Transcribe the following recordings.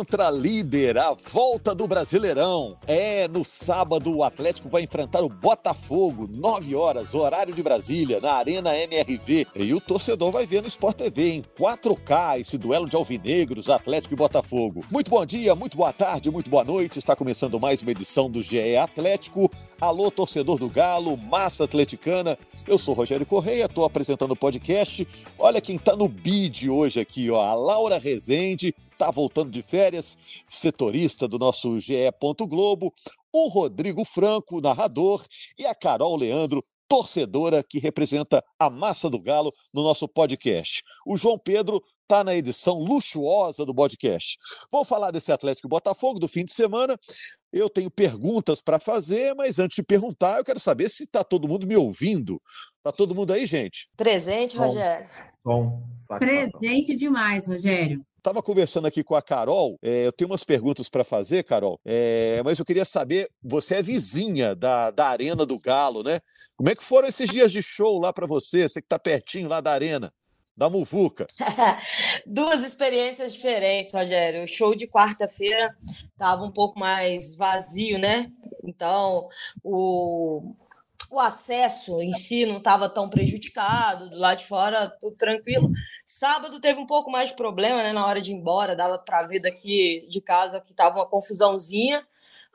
Contra líder, a volta do Brasileirão. É, no sábado o Atlético vai enfrentar o Botafogo, 9 horas, horário de Brasília, na Arena MRV. E o torcedor vai ver no Sport TV em 4K esse duelo de alvinegros, Atlético e Botafogo. Muito bom dia, muito boa tarde, muito boa noite. Está começando mais uma edição do GE Atlético. Alô, torcedor do Galo, massa atleticana. Eu sou Rogério Correia, estou apresentando o podcast. Olha quem está no bid hoje aqui, ó, a Laura Rezende está voltando de férias, setorista do nosso GE. Globo, o Rodrigo Franco, narrador, e a Carol Leandro, torcedora que representa a massa do Galo no nosso podcast. O João Pedro está na edição luxuosa do podcast. Vamos falar desse Atlético Botafogo do fim de semana. Eu tenho perguntas para fazer, mas antes de perguntar, eu quero saber se está todo mundo me ouvindo. Está todo mundo aí, gente? Presente, Rogério. Bom, Presente demais, Rogério. Estava conversando aqui com a Carol, é, eu tenho umas perguntas para fazer, Carol, é, mas eu queria saber, você é vizinha da, da Arena do Galo, né? Como é que foram esses dias de show lá para você, você que está pertinho lá da Arena? Da Muvuca. Duas experiências diferentes, Rogério. O show de quarta-feira estava um pouco mais vazio, né? Então, o, o acesso em si não estava tão prejudicado, do lado de fora tudo tranquilo. Sábado teve um pouco mais de problema, né, na hora de ir embora, dava para ver daqui de casa que estava uma confusãozinha,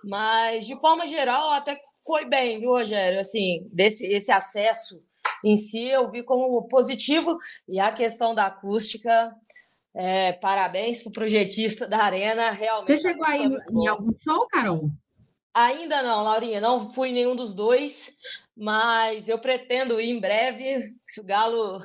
mas de forma geral até foi bem, viu, Rogério? Assim, desse esse acesso em si eu vi como positivo e a questão da acústica é, parabéns para o projetista da arena, realmente. Você chegou aí em algum show, Carol? Ainda não, Laurinha, não fui nenhum dos dois, mas eu pretendo ir em breve, se o Galo.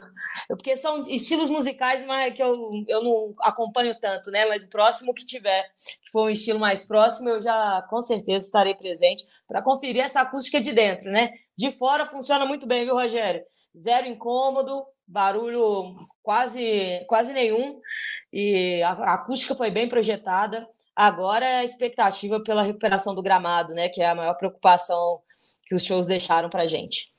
Porque são estilos musicais mas que eu, eu não acompanho tanto, né? Mas o próximo que tiver, que for um estilo mais próximo, eu já com certeza estarei presente para conferir essa acústica de dentro, né? De fora funciona muito bem, viu, Rogério? Zero incômodo, barulho quase, quase nenhum, e a acústica foi bem projetada. Agora é a expectativa pela recuperação do gramado, né? Que é a maior preocupação que os shows deixaram para gente.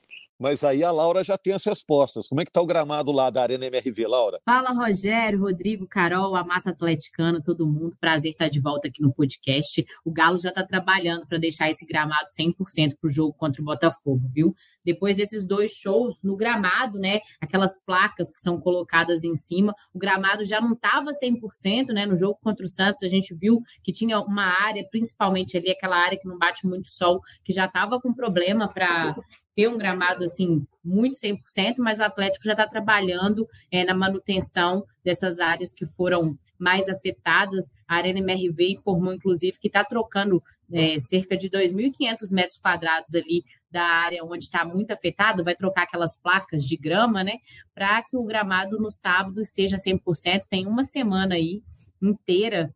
Mas aí a Laura já tem as respostas. Como é que está o gramado lá da Arena MRV, Laura? Fala, Rogério, Rodrigo, Carol, a massa atleticana, todo mundo. Prazer estar de volta aqui no podcast. O Galo já está trabalhando para deixar esse gramado 100% para o jogo contra o Botafogo, viu? Depois desses dois shows no gramado, né? Aquelas placas que são colocadas em cima, o gramado já não estava 100%, né? No jogo contra o Santos, a gente viu que tinha uma área, principalmente ali, aquela área que não bate muito sol, que já estava com problema para ter um gramado assim muito 100%, mas o Atlético já está trabalhando é, na manutenção dessas áreas que foram mais afetadas. A Arena MRV informou, inclusive, que está trocando é, cerca de 2.500 metros quadrados ali da área onde está muito afetado, vai trocar aquelas placas de grama, né, para que o gramado no sábado seja 100%. Tem uma semana aí inteira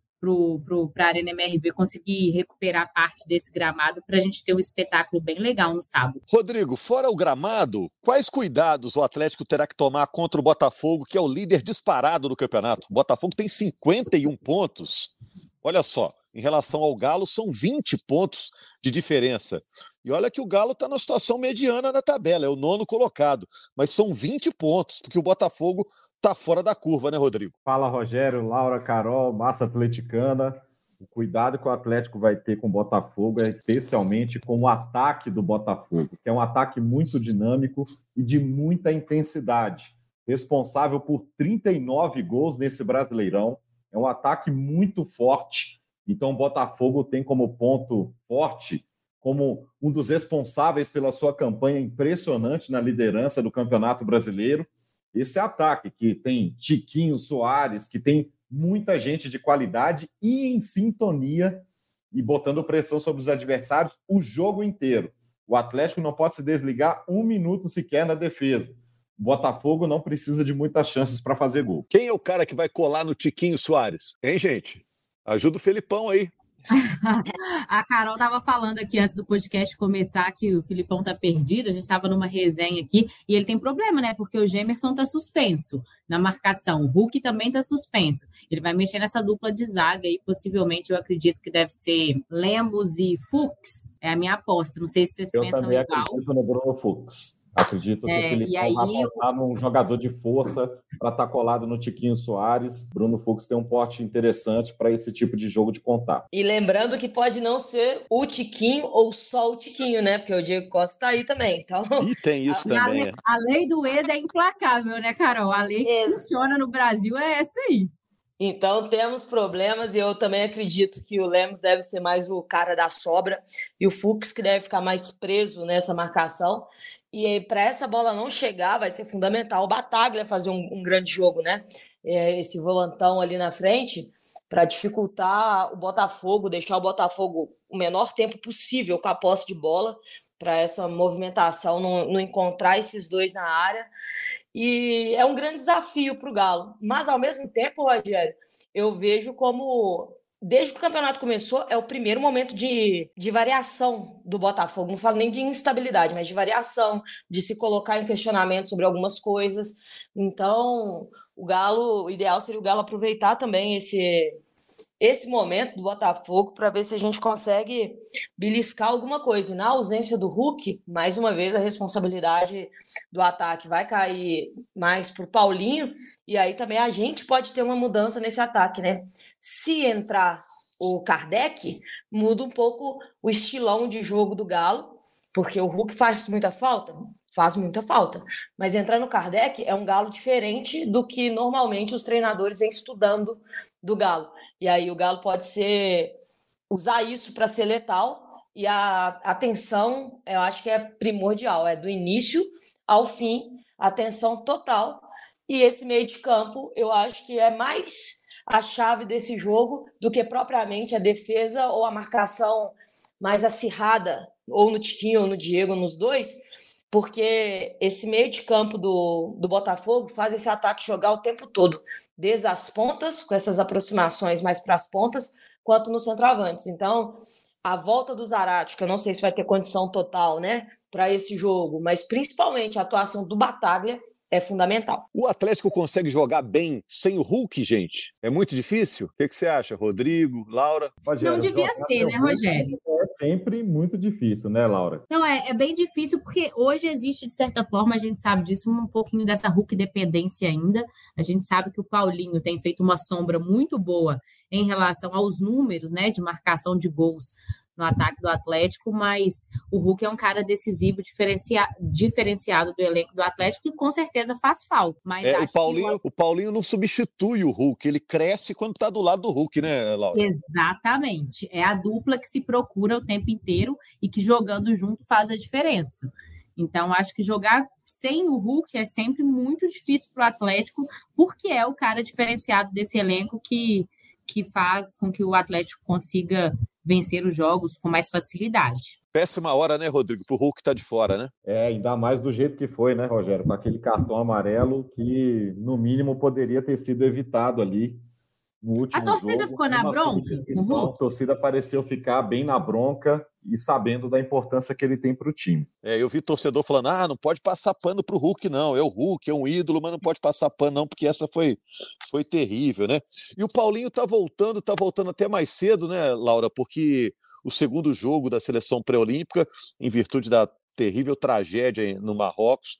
para a Arena MRV conseguir recuperar parte desse gramado para a gente ter um espetáculo bem legal no sábado. Rodrigo, fora o gramado, quais cuidados o Atlético terá que tomar contra o Botafogo, que é o líder disparado do campeonato? O Botafogo tem 51 pontos. Olha só, em relação ao Galo, são 20 pontos de diferença. E olha que o Galo está na situação mediana na tabela, é o nono colocado. Mas são 20 pontos, porque o Botafogo está fora da curva, né, Rodrigo? Fala, Rogério, Laura, Carol, massa atleticana. O cuidado que o Atlético vai ter com o Botafogo é especialmente com o ataque do Botafogo, que é um ataque muito dinâmico e de muita intensidade. Responsável por 39 gols nesse Brasileirão. É um ataque muito forte então, o Botafogo tem como ponto forte, como um dos responsáveis pela sua campanha impressionante na liderança do Campeonato Brasileiro, esse ataque que tem Tiquinho Soares, que tem muita gente de qualidade e em sintonia e botando pressão sobre os adversários o jogo inteiro. O Atlético não pode se desligar um minuto sequer na defesa. O Botafogo não precisa de muitas chances para fazer gol. Quem é o cara que vai colar no Tiquinho Soares? Hein, gente? Ajuda o Felipão aí. a Carol estava falando aqui antes do podcast começar que o Filipão tá perdido, a gente estava numa resenha aqui, e ele tem problema, né? Porque o Gemerson tá suspenso na marcação, o Hulk também tá suspenso. Ele vai mexer nessa dupla de zaga e possivelmente eu acredito que deve ser Lemos e Fux. É a minha aposta. Não sei se vocês eu pensam também igual. acredito no Bruno Fux. Acredito É, que ele e aí vai passar num jogador de força para estar colado no Tiquinho Soares. Bruno Fux tem um porte interessante para esse tipo de jogo de contato. E lembrando que pode não ser o Tiquinho ou só o Tiquinho, né? Porque o Diego Costa tá aí também. Então, E tem isso a, também. lei, a lei do ex é implacável, né, Carol? A lei que funciona no Brasil é essa aí. então temos problemas e eu também acredito que o Lemos deve ser mais o cara da sobra e o Fux que deve ficar mais preso nessa marcação. E para essa bola não chegar, vai ser fundamental o Bataglia fazer um, um grande jogo, né? É, esse volantão ali na frente para dificultar o Botafogo, deixar o Botafogo o menor tempo possível com a posse de bola para essa movimentação não, não encontrar esses dois na área. E é um grande desafio para o Galo. Mas, ao mesmo tempo, Rogério, eu vejo como, desde que o campeonato começou, é o primeiro momento de, de variação do Botafogo. Não falo nem de instabilidade, mas de variação, de se colocar em questionamento sobre algumas coisas. Então, o Galo, o ideal seria o Galo aproveitar também esse. Esse momento do Botafogo para ver se a gente consegue beliscar alguma coisa. E na ausência do Hulk, mais uma vez a responsabilidade do ataque vai cair mais para o Paulinho, e aí também a gente pode ter uma mudança nesse ataque, né? Se entrar o Kardec, muda um pouco o estilão de jogo do Galo, porque o Hulk faz muita falta, faz muita falta. Mas entrar no Kardec é um Galo diferente do que normalmente os treinadores vêm estudando do Galo. E aí o Galo pode ser usar isso para ser letal e a atenção, eu acho que é primordial, é do início ao fim, atenção total. E esse meio de campo, eu acho que é mais a chave desse jogo do que propriamente a defesa ou a marcação mais acirrada, ou no Tiquinho ou no Diego, nos dois, porque esse meio de campo do, do Botafogo faz esse ataque jogar o tempo todo, desde as pontas, com essas aproximações mais para as pontas, quanto nos centroavantes. Então, a volta do Zarate, que eu não sei se vai ter condição total, né, para esse jogo, mas principalmente a atuação do Bataglia é fundamental. O Atlético consegue jogar bem sem o Hulk, gente? É muito difícil? O que, que você acha, Rodrigo, Laura? Rogério, Não devia ser, né, Rogério? É sempre muito difícil, né, Laura? Não, é, é bem difícil porque hoje existe, de certa forma, a gente sabe disso, um pouquinho dessa Hulk dependência ainda. A gente sabe que o Paulinho tem feito uma sombra muito boa em relação aos números, né, de marcação de gols no ataque do Atlético, mas o Hulk é um cara decisivo, diferencia, diferenciado do elenco do Atlético e com certeza faz falta. Mas É, o, Paulinho, o Paulinho não substitui o Hulk, ele cresce quando está do lado do Hulk, né, Laura? que exatamente é a dupla que se procura o tempo inteiro e que jogando junto faz a diferença. Então, acho que jogar sem o Hulk é sempre muito difícil para o Atlético, porque é o cara diferenciado desse elenco que, que faz com que o Atlético consiga vencer os jogos com mais facilidade. Péssima hora, né, Rodrigo, pro Hulk tá de fora, né? É, ainda mais do jeito que foi, né, Rogério? Com aquele cartão amarelo que, no mínimo, poderia ter sido evitado ali. No último A torcida jogo, ficou na bronca? substituição, no Hulk? A torcida pareceu ficar bem na bronca e sabendo da importância que ele tem para o time. É, eu vi torcedor falando: ah, não pode passar pano pro Hulk, não. É o Hulk, é um ídolo, mas não pode passar pano, não, porque essa foi, foi terrível, né? E o Paulinho tá voltando, tá voltando até mais cedo, né, Laura? Porque o segundo jogo da seleção pré-olímpica, em virtude da terrível tragédia no Marrocos,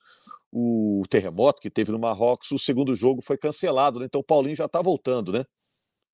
o terremoto que teve no Marrocos, o segundo jogo foi cancelado, né? Então o Paulinho já tá voltando, né?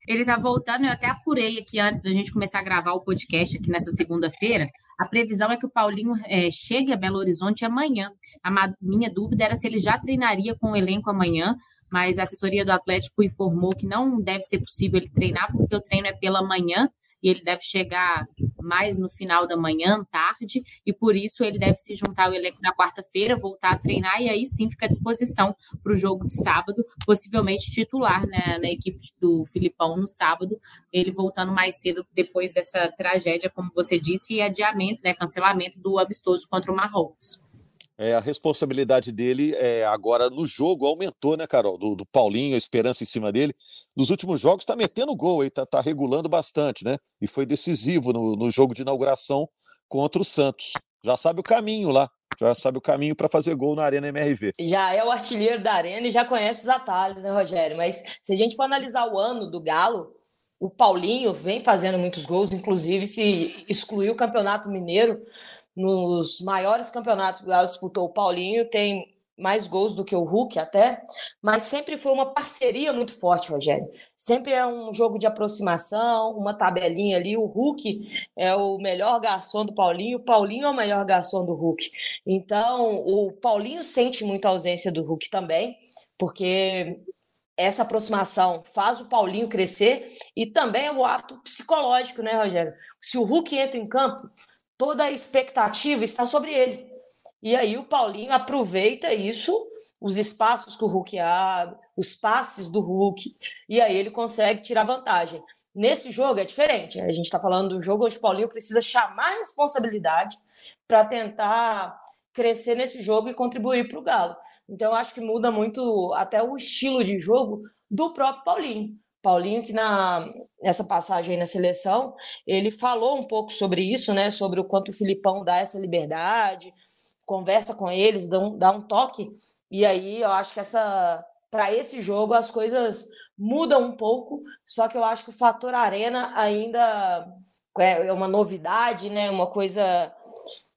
Ele tá voltando, eu até apurei aqui antes da gente começar a gravar o podcast aqui nessa segunda-feira. A previsão é que o Paulinho é, chegue a Belo Horizonte amanhã. A minha dúvida era se ele já treinaria com o elenco amanhã, mas a assessoria do Atlético informou que não deve ser possível ele treinar, porque o treino é pela manhã e ele deve chegar mais no final da manhã, tarde, e por isso ele deve se juntar ao elenco na quarta-feira, voltar a treinar e aí sim fica à disposição para o jogo de sábado, possivelmente titular né, na equipe do Filipão no sábado, ele voltando mais cedo depois dessa tragédia, como você disse, e adiamento, né, cancelamento do amistoso contra o Marrocos. É, a responsabilidade dele é, agora no jogo aumentou, né, Carol? Do, do Paulinho, a esperança em cima dele. Nos últimos jogos está metendo gol aí, tá, regulando bastante, né? E foi decisivo no, no jogo de inauguração contra o Santos. Já sabe o caminho lá, já sabe o caminho para fazer gol na Arena MRV. Já é o artilheiro da Arena e já conhece os atalhos, né, Rogério? Mas se a gente for analisar o ano do Galo, o Paulinho vem fazendo muitos gols, inclusive se excluiu o Campeonato Mineiro, nos maiores campeonatos que o Galo disputou, o Paulinho tem mais gols do que o Hulk até, mas sempre foi uma parceria muito forte, Rogério. Sempre é um jogo de aproximação, uma tabelinha ali. O Hulk é o melhor garçom do Paulinho, o Paulinho é o melhor garçom do Hulk. Então, o Paulinho sente muito a ausência do Hulk também, porque essa aproximação faz o Paulinho crescer e também é o ato psicológico, né, Rogério? Se o Hulk entra em campo, toda a expectativa está sobre ele. E aí o Paulinho aproveita isso, os espaços que o Hulk abre, os passes do Hulk, e aí ele consegue tirar vantagem. Nesse jogo é diferente. A gente está falando do jogo onde o Paulinho precisa chamar responsabilidade para tentar crescer nesse jogo e contribuir para o Galo. Então, eu acho que muda muito até o estilo de jogo do próprio Paulinho. Paulinho, que na, nessa passagem na seleção, ele falou um pouco sobre isso, né? Sobre o quanto o Filipão dá essa liberdade, conversa com eles, dá um, dá um toque. E aí eu acho que essa para esse jogo as coisas mudam um pouco, só que eu acho que o fator arena ainda é, é uma novidade, né? Uma coisa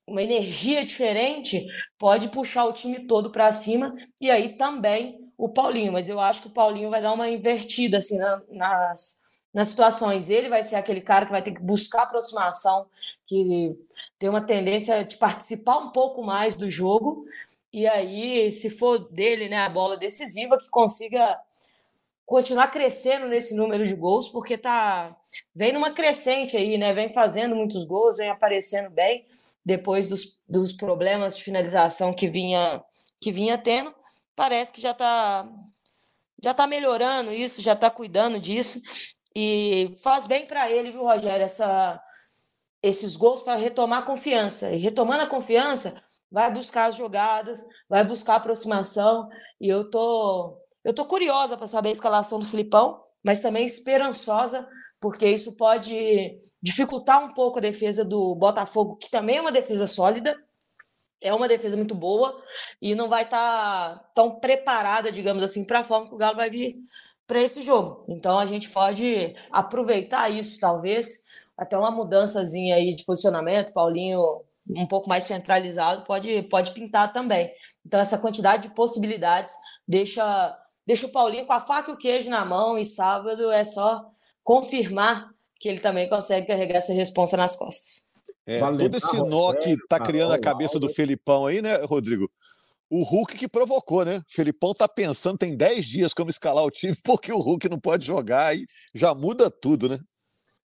uma energia diferente pode puxar o time todo para cima e aí também o Paulinho, mas eu acho que o Paulinho vai dar uma invertida assim na, nas, nas situações. Ele vai ser aquele cara que vai ter que buscar aproximação, que tem uma tendência de participar um pouco mais do jogo. E aí, se for dele, né, a bola decisiva, que consiga continuar crescendo nesse número de gols, porque tá vem numa crescente aí, né? Vem fazendo muitos gols, vem aparecendo bem depois dos, dos problemas de finalização que vinha que vinha tendo parece que já está já tá melhorando isso, já está cuidando disso. E faz bem para ele, viu, Rogério, essa, esses gols para retomar a confiança. E retomando a confiança, vai buscar as jogadas, vai buscar a aproximação. E eu tô, eu tô curiosa para saber a escalação do Filipão, mas também esperançosa, porque isso pode dificultar um pouco a defesa do Botafogo, que também é uma defesa sólida, é uma defesa muito boa e não vai estar tá tão preparada, digamos assim, para a forma que o Galo vai vir para esse jogo. Então a gente pode aproveitar isso, talvez, até uma mudançazinha aí de posicionamento, Paulinho um pouco mais centralizado pode, pode pintar também. Então essa quantidade de possibilidades deixa deixa o Paulinho com a faca e o queijo na mão e sábado é só confirmar que ele também consegue carregar essa responsa nas costas. É, todo esse nó que está criando a cabeça do Felipão aí, né, Rodrigo? O Hulk que provocou, né? O Felipão tá pensando, tem 10 dias como escalar o time, porque o Hulk não pode jogar e já muda tudo, né?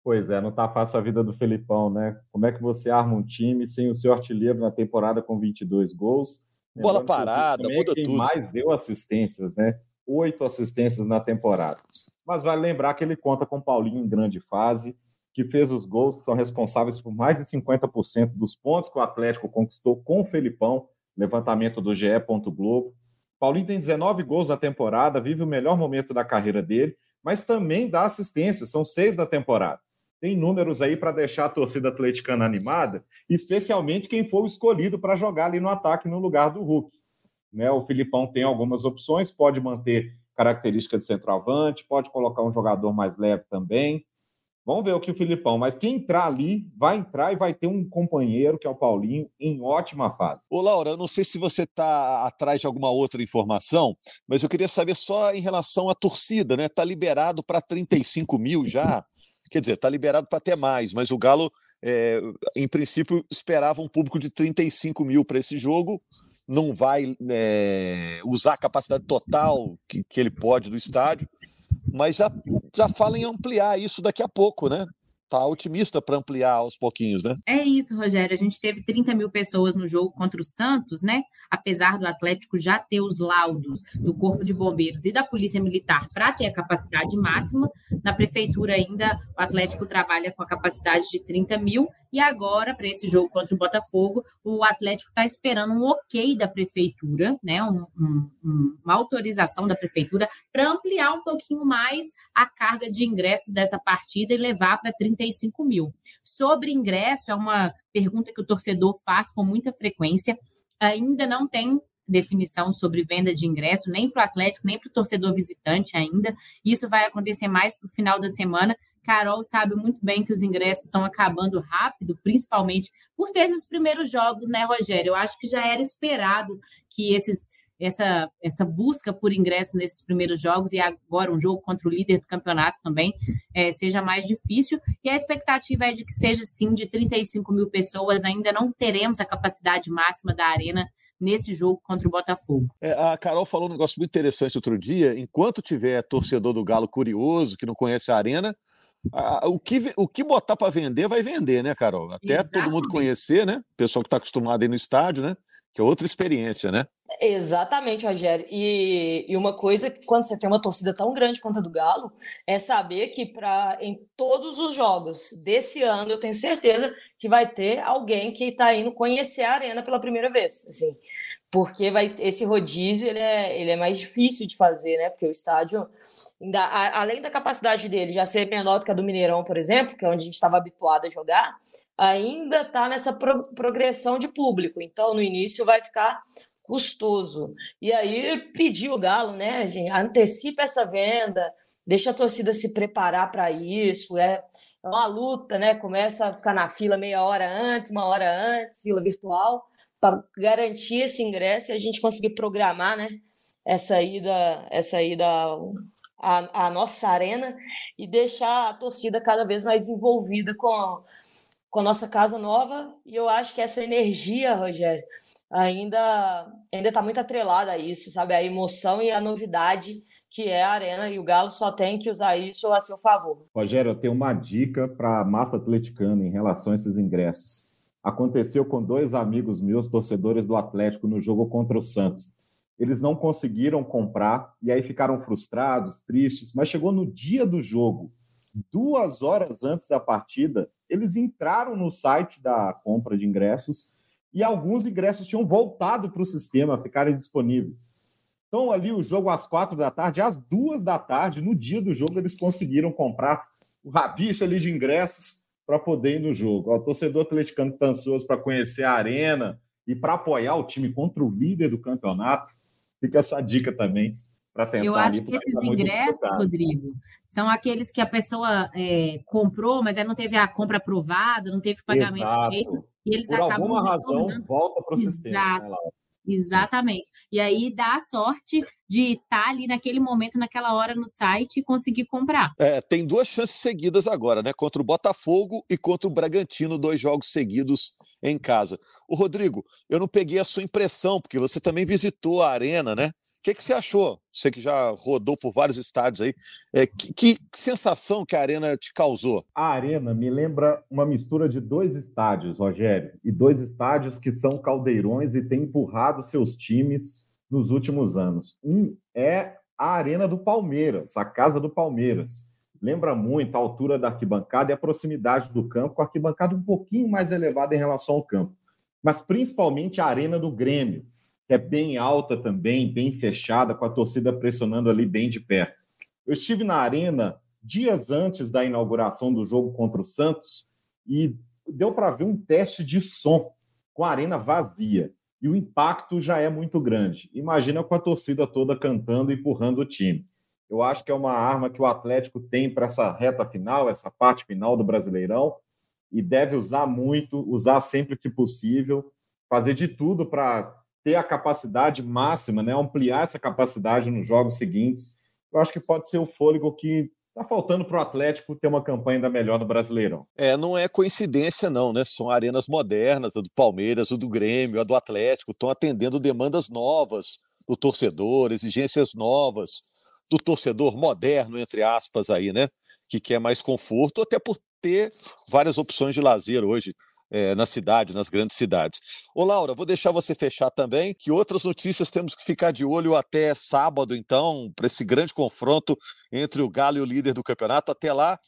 Pois é, não tá fácil a vida do Felipão, né? Como é que você arma um time sem o seu artilheiro na temporada com 22 gols? Bola parada, muda é quem tudo. mais deu assistências, né? Oito assistências na temporada. Mas vale lembrar que ele conta com Paulinho em grande fase que fez os gols, são responsáveis por mais de 50% dos pontos que o Atlético conquistou com o Felipão, levantamento do GE. Globo. Paulinho tem 19 gols na temporada, vive o melhor momento da carreira dele, mas também dá assistência, são seis da temporada. Tem números aí para deixar a torcida atleticana animada, especialmente quem for escolhido para jogar ali no ataque no lugar do Hulk. Né, o Filipão tem algumas opções, pode manter característica de centroavante, pode colocar um jogador mais leve também. Vamos ver o que o Filipão, mas quem entrar ali vai entrar e vai ter um companheiro, que é o Paulinho, em ótima fase. Ô, Laura, não sei se você está atrás de alguma outra informação, mas eu queria saber só em relação à torcida, né? Está liberado para 35 mil já. Quer dizer, está liberado para ter mais, mas o Galo, é, em princípio, esperava um público de 35 mil para esse jogo. Não vai é, usar a capacidade total que, que ele pode do estádio mas já, já fala em ampliar isso daqui a pouco, né? Tá otimista para ampliar aos pouquinhos, né? É isso, Rogério. A gente teve 30 mil pessoas no jogo contra o Santos, né? Apesar do Atlético já ter os laudos do Corpo de Bombeiros e da Polícia Militar para ter a capacidade máxima, na prefeitura ainda o Atlético trabalha com a capacidade de 30 mil e agora, para esse jogo contra o Botafogo, o Atlético está esperando um ok da prefeitura, né? Um, um, uma autorização da prefeitura para ampliar um pouquinho mais a carga de ingressos dessa partida e levar para 30 35 mil. Sobre ingresso, é uma pergunta que o torcedor faz com muita frequência. Ainda não tem definição sobre venda de ingresso, nem para o Atlético, nem para o torcedor visitante ainda. Isso vai acontecer mais para o final da semana. Carol sabe muito bem que os ingressos estão acabando rápido, principalmente por ser esses primeiros jogos, né, Rogério? Eu acho que já era esperado que esses essa, essa busca por ingresso nesses primeiros jogos e agora um jogo contra o líder do campeonato também é, seja mais difícil. E a expectativa é de que seja sim de 35 mil pessoas. Ainda não teremos a capacidade máxima da arena nesse jogo contra o Botafogo. É, a Carol falou um negócio muito interessante outro dia. Enquanto tiver torcedor do Galo curioso, que não conhece a arena, a, o, que, o que botar para vender, vai vender, né, Carol? Até Exatamente. todo mundo conhecer, né? Pessoal que está acostumado aí no estádio, né? Que é outra experiência, né? Exatamente, Rogério. E, e uma coisa que quando você tem uma torcida tão grande quanto a do Galo, é saber que para em todos os jogos desse ano, eu tenho certeza que vai ter alguém que está indo conhecer a arena pela primeira vez. Assim, porque vai, esse rodízio ele é, ele é mais difícil de fazer, né? Porque o estádio, ainda, a, além da capacidade dele já ser menor do que a do Mineirão, por exemplo, que é onde a gente estava habituado a jogar, ainda está nessa pro, progressão de público. Então, no início vai ficar custoso. E aí pediu o Galo, né, gente, antecipa essa venda, deixa a torcida se preparar para isso, é, uma luta, né? Começa a ficar na fila meia hora antes, uma hora antes, fila virtual, para garantir esse ingresso e a gente conseguir programar, né? Essa ida, ida ida à, à nossa arena e deixar a torcida cada vez mais envolvida com, com a nossa casa nova. E eu acho que essa energia, Rogério, ainda ainda está muito atrelada a isso, sabe? A emoção e a novidade que é a arena e o Galo só tem que usar isso a seu favor. Rogério, eu tenho uma dica para a massa atleticana em relação a esses ingressos. Aconteceu com dois amigos meus, torcedores do Atlético, no jogo contra o Santos. Eles não conseguiram comprar e aí ficaram frustrados, tristes, mas chegou no dia do jogo, duas horas antes da partida, eles entraram no site da compra de ingressos e alguns ingressos tinham voltado para o sistema, ficarem disponíveis. Então, ali o jogo às quatro da tarde, às duas da tarde, no dia do jogo, eles conseguiram comprar o rabicho ali de ingressos para poder ir no jogo. O torcedor atleticano está ansioso para conhecer a arena e para apoiar o time contra o líder do campeonato. Fica essa dica também para tentar. Eu acho que esses ingressos, Rodrigo, são aqueles que a pessoa é, comprou, mas não teve a compra aprovada, não teve pagamento Exato. feito. E eles Por acabam alguma razão, volta para o sistema. Né, Exatamente. E aí dá a sorte de estar tá ali naquele momento, naquela hora no site e conseguir comprar. É, tem duas chances seguidas agora, né? Contra o Botafogo e contra o Bragantino, dois jogos seguidos em casa. O Rodrigo, eu não peguei a sua impressão, porque você também visitou a arena, né? O que, que você achou? Você que já rodou por vários estádios aí, é, que, que, sensação que a Arena te causou? A Arena me lembra uma mistura de dois estádios, Rogério, e dois estádios que são caldeirões e têm empurrado seus times nos últimos anos. Um é a Arena do Palmeiras, a Casa do Palmeiras. Lembra muito a altura da arquibancada e a proximidade do campo, com a arquibancada um pouquinho mais elevada em relação ao campo. Mas principalmente a Arena do Grêmio, que é bem alta também, bem fechada, com a torcida pressionando ali bem de perto. Eu estive na arena dias antes da inauguração do jogo contra o Santos e deu para ver um teste de som com a arena vazia. E o impacto já é muito grande. Imagina com a torcida toda cantando e empurrando o time. Eu acho que é uma arma que o Atlético tem para essa reta final, essa parte final do Brasileirão, e deve usar muito, usar sempre que possível, fazer de tudo para ter a capacidade máxima, né? ampliar essa capacidade nos jogos seguintes. Eu acho que pode ser o fôlego que está faltando para o Atlético ter uma campanha ainda melhor no Brasileirão. É, não é coincidência, não, né? São arenas modernas, a do Palmeiras, a do Grêmio, a do Atlético, estão atendendo demandas novas do torcedor, exigências novas do torcedor moderno, entre aspas, aí, né? Que quer mais conforto, até por ter várias opções de lazer hoje é, na cidade, nas grandes cidades. Ô, Laura, vou deixar você fechar também, que outras notícias temos que ficar de olho até sábado, então, para esse grande confronto entre o Galo e o líder do campeonato. Até lá,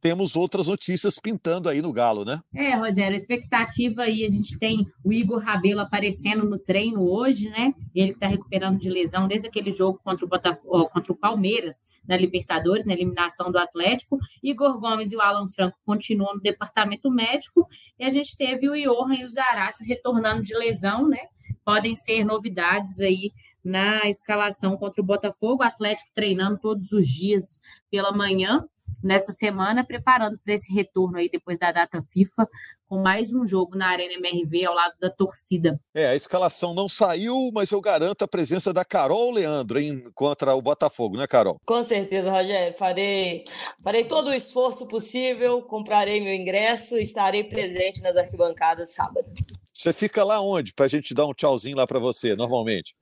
temos outras notícias pintando aí no Galo, né? É, Rogério, expectativa aí, a gente tem o Igor Rabelo aparecendo no treino hoje, né? Ele está recuperando de lesão desde aquele jogo contra o Botafogo, contra o Palmeiras na Libertadores, na eliminação do Atlético. Igor Gomes e o Alan Franco continuam no departamento médico e a gente teve o Johan e o Zarate retornando de lesão, né? Podem ser novidades aí na escalação contra o Botafogo, o Atlético treinando todos os dias pela manhã nessa semana, preparando para esse retorno aí depois da data FIFA, com mais um jogo na Arena MRV ao lado da torcida. É, a escalação não saiu, mas eu garanto a presença da Carol Leandro em, contra o Botafogo, né, Carol? Com certeza, Rogério. Farei, farei todo o esforço possível, comprarei meu ingresso e estarei presente nas arquibancadas sábado. Você fica lá onde? Para a gente dar um tchauzinho lá para você, normalmente.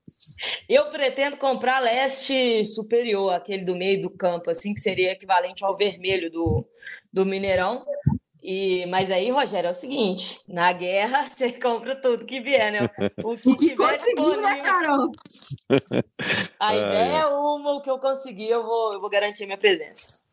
Eu pretendo comprar leste superior, aquele do meio do campo, assim, que seria equivalente ao vermelho do, do Mineirão. E, mas aí, Rogério, é o seguinte: na guerra você compra tudo que vier, né? O que, tiver né, disponível. A ideia é uma, o que eu conseguir, eu vou, eu vou garantir a minha presença.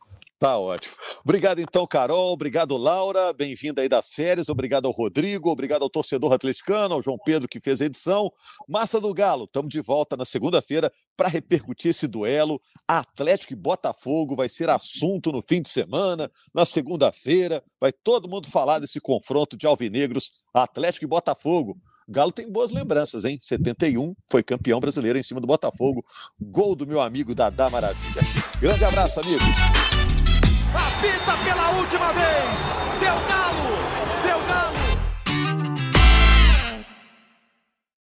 Tá ótimo. Obrigado então, Carol. Obrigado, Laura. Bem-vinda aí das férias. Obrigado ao Rodrigo. Obrigado ao torcedor atleticano, ao João Pedro que fez a edição. Massa do Galo. Estamos de volta na segunda-feira para repercutir esse duelo. Atlético e Botafogo vai ser assunto no fim de semana. Na segunda-feira vai todo mundo falar desse confronto de alvinegros Atlético e Botafogo. Galo tem boas lembranças, hein? 71 foi campeão brasileiro em cima do Botafogo. Gol do meu amigo Dadá Maravilha. Grande abraço, amigo apita pela última vez. Deu galo.